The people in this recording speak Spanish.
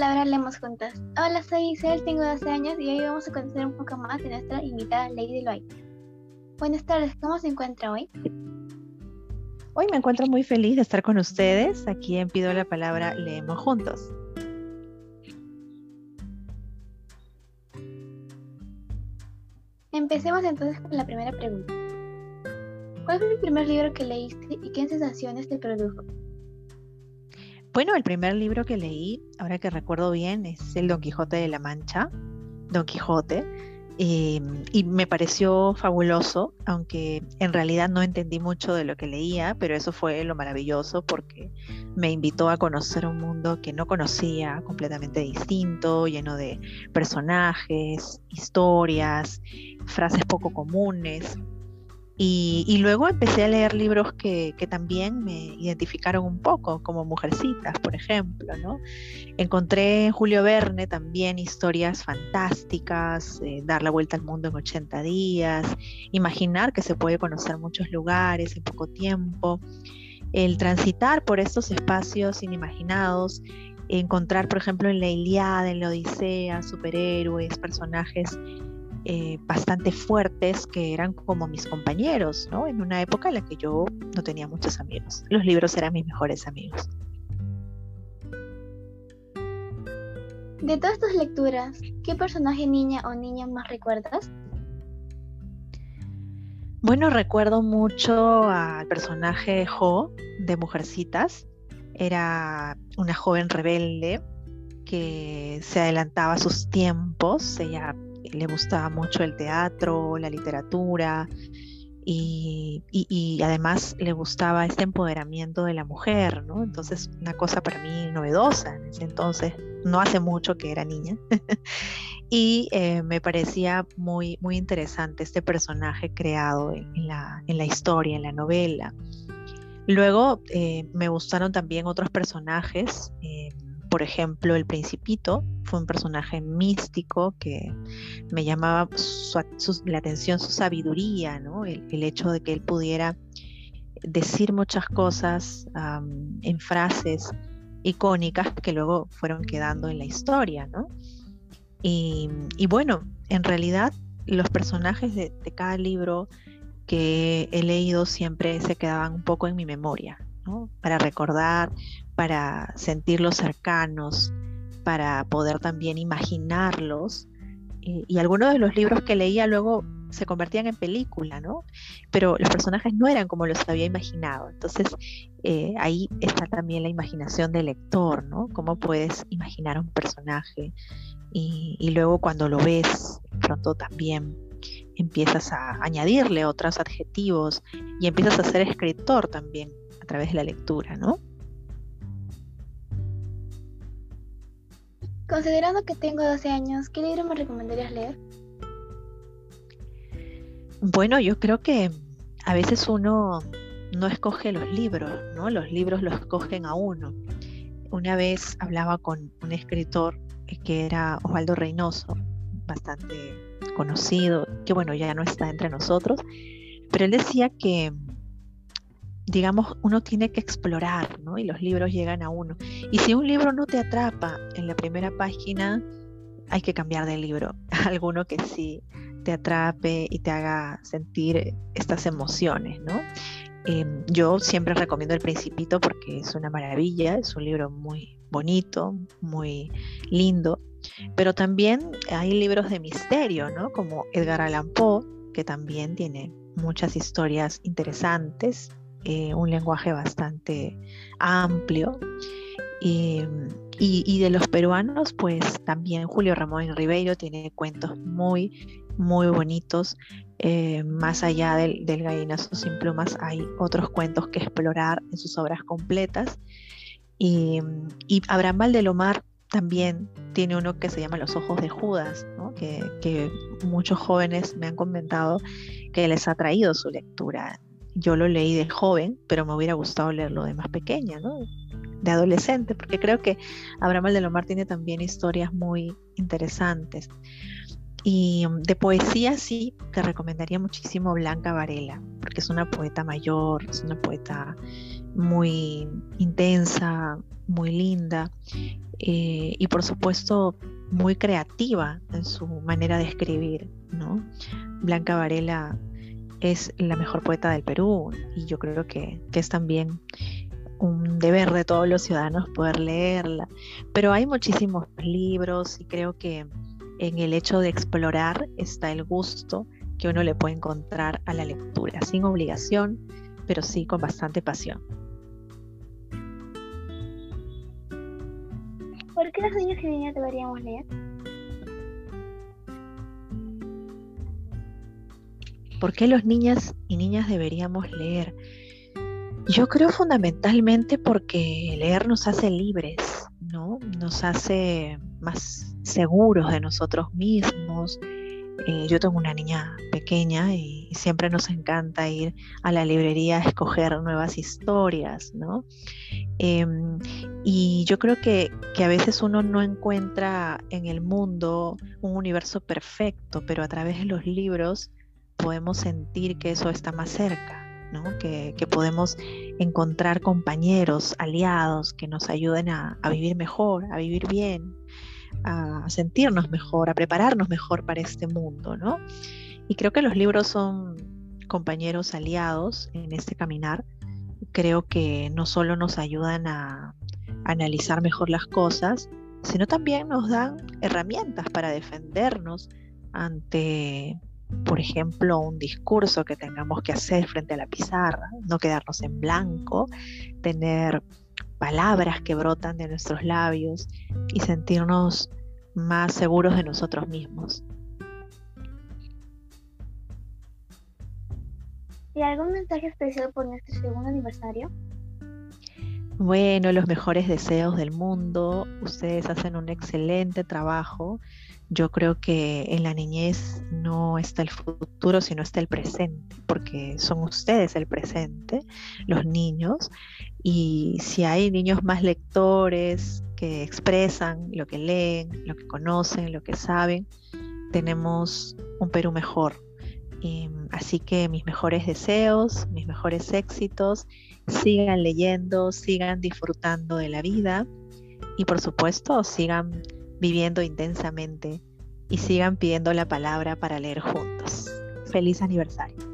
palabra leemos juntas. Hola, soy Isel, tengo 12 años y hoy vamos a conocer un poco más de nuestra invitada Lady Loaiza. Buenas tardes, ¿cómo se encuentra hoy? Hoy me encuentro muy feliz de estar con ustedes. Aquí en Pido la Palabra Leemos Juntos. Empecemos entonces con la primera pregunta. ¿Cuál fue el primer libro que leíste y qué sensaciones te produjo? Bueno, el primer libro que leí, ahora que recuerdo bien, es el Don Quijote de la Mancha, Don Quijote, em, y me pareció fabuloso, aunque en realidad no entendí mucho de lo que leía, pero eso fue lo maravilloso porque me invitó a conocer un mundo que no conocía, completamente distinto, lleno de personajes, historias, frases poco comunes. Y, luego empecé a leer libros que, también me identificaron un poco, como Mujercitas, por ejemplo. ¿no? Encontré en Julio Verne también historias fantásticas, eh, dar la vuelta al mundo en 80 días, imaginar que se puede conocer muchos lugares en poco tiempo, el transitar por estos espacios inimaginados, encontrar, por ejemplo, en la Iliada, en la Odisea, superhéroes, personajes eh, bastante fuertes que eran como mis compañeros, ¿no? En una época en la que yo no tenía muchos amigos. Los libros eran mis mejores amigos. De todas tus lecturas, ¿qué personaje niña o niña más recuerdas? Bueno, recuerdo mucho al personaje Jo de Mujercitas. Era una joven rebelde que se adelantaba a sus tiempos. Ella le gustaba mucho el teatro, la literatura y, además le gustaba este empoderamiento de la mujer, ¿no? Entonces, una cosa para mí novedosa en ese entonces, no hace mucho que era niña, y eh, me parecía muy, muy interesante este personaje creado en, la, historia, en la novela. Luego eh, me gustaron también otros personajes. Eh, por ejemplo, el principito fue un personaje místico que me llamaba la atención su sabiduría, ¿no? el, hecho de que él pudiera decir muchas cosas en frases icónicas que luego fueron quedando en la historia. ¿no? Y, bueno, en realidad los personajes de, de cada libro que he leído siempre se quedaban un poco en mi memoria, para recordar, para sentirlos cercanos, para poder también imaginarlos. Y algunos de los libros que leía luego se convertían en película, ¿no? Pero los personajes no eran como los había imaginado. Entonces, eh, ahí está también la imaginación del lector, ¿no? Cómo puedes imaginar un personaje y, luego cuando lo ves, pronto también empiezas a añadirle otros adjetivos y empiezas a ser escritor también a través de la lectura, ¿no? Considerando que tengo 12 años, ¿qué libro me recomendarías leer? Bueno, yo creo que a veces uno no escoge los libros, ¿no? Los libros los escogen a uno. Una vez hablaba con un escritor que era Osvaldo Reynoso, bastante conocido, que bueno, ya no está entre nosotros, pero él decía que digamos, uno tiene que explorar, ¿no? Y los libros llegan a uno. Y si un libro no te atrapa en la primera página, hay que cambiar de libro. Alguno que sí te atrape y te haga sentir estas emociones, ¿no? Em, yo siempre recomiendo El Principito porque es una maravilla, es un libro muy bonito, muy lindo, pero también hay libros de misterio, ¿no? Como Edgar Allan Poe, que también tiene muchas historias interesantes eh, un lenguaje bastante amplio. Y, de los peruanos, pues también Julio Ramón Ribeiro tiene cuentos muy, muy bonitos. Eh, más allá del, del, gallinazo sin plumas, hay otros cuentos que explorar en sus obras completas. Y, Abraham Valdelomar también tiene uno que se llama Los Ojos de Judas, que, que muchos jóvenes me han comentado que les ha traído su lectura yo lo leí de joven, pero me hubiera gustado leerlo de más pequeña, ¿no? De adolescente, porque creo que Abraham Aldelomar tiene también historias muy interesantes. Y um, de poesía sí, te recomendaría muchísimo Blanca Varela, porque es una poeta mayor, es una poeta muy intensa, muy linda eh, y por supuesto muy creativa en su manera de escribir. ¿no? Blanca Varela es la mejor poeta del Perú y yo creo que, que es también un deber de todos los ciudadanos poder leerla. Pero hay muchísimos libros y creo que en el hecho de explorar está el gusto que uno le puede encontrar a la lectura, sin obligación, pero sí con bastante pasión. ¿Por qué los niños y niñas deberíamos leer? ¿Por qué los niñas y niñas deberíamos leer? Yo creo fundamentalmente porque leer nos hace libres, ¿no? Nos hace más seguros de nosotros mismos. Eh, yo tengo una niña pequeña y siempre nos encanta ir a la librería a escoger nuevas historias, ¿no? Em, y yo creo que, que, a veces uno no encuentra en el mundo un universo perfecto, pero a través de los libros podemos sentir que eso está más cerca, que, podemos encontrar compañeros, aliados que nos ayuden a, vivir mejor, a vivir bien, a sentirnos mejor, a prepararnos mejor para este mundo. ¿no? Y creo que los libros son compañeros aliados en este caminar. Creo que no solo nos ayudan a analizar mejor las cosas, sino también nos dan herramientas para defendernos ante por ejemplo, un discurso que tengamos que hacer frente a la pizarra, no quedarnos en blanco, tener palabras que brotan de nuestros labios y sentirnos más seguros de nosotros mismos. ¿Y algún mensaje especial por nuestro segundo aniversario? Bueno, los mejores deseos del mundo. Ustedes hacen un excelente trabajo. Yo creo que en la niñez no está el futuro, sino está el presente, porque son ustedes el presente, los niños. Y si hay niños más lectores que expresan lo que leen, lo que conocen, lo que saben, tenemos un Perú mejor. así que mis mejores deseos, mis mejores éxitos sigan leyendo, sigan disfrutando de la vida y por supuesto sigan viviendo intensamente y sigan pidiendo la palabra para leer juntos. Feliz aniversario.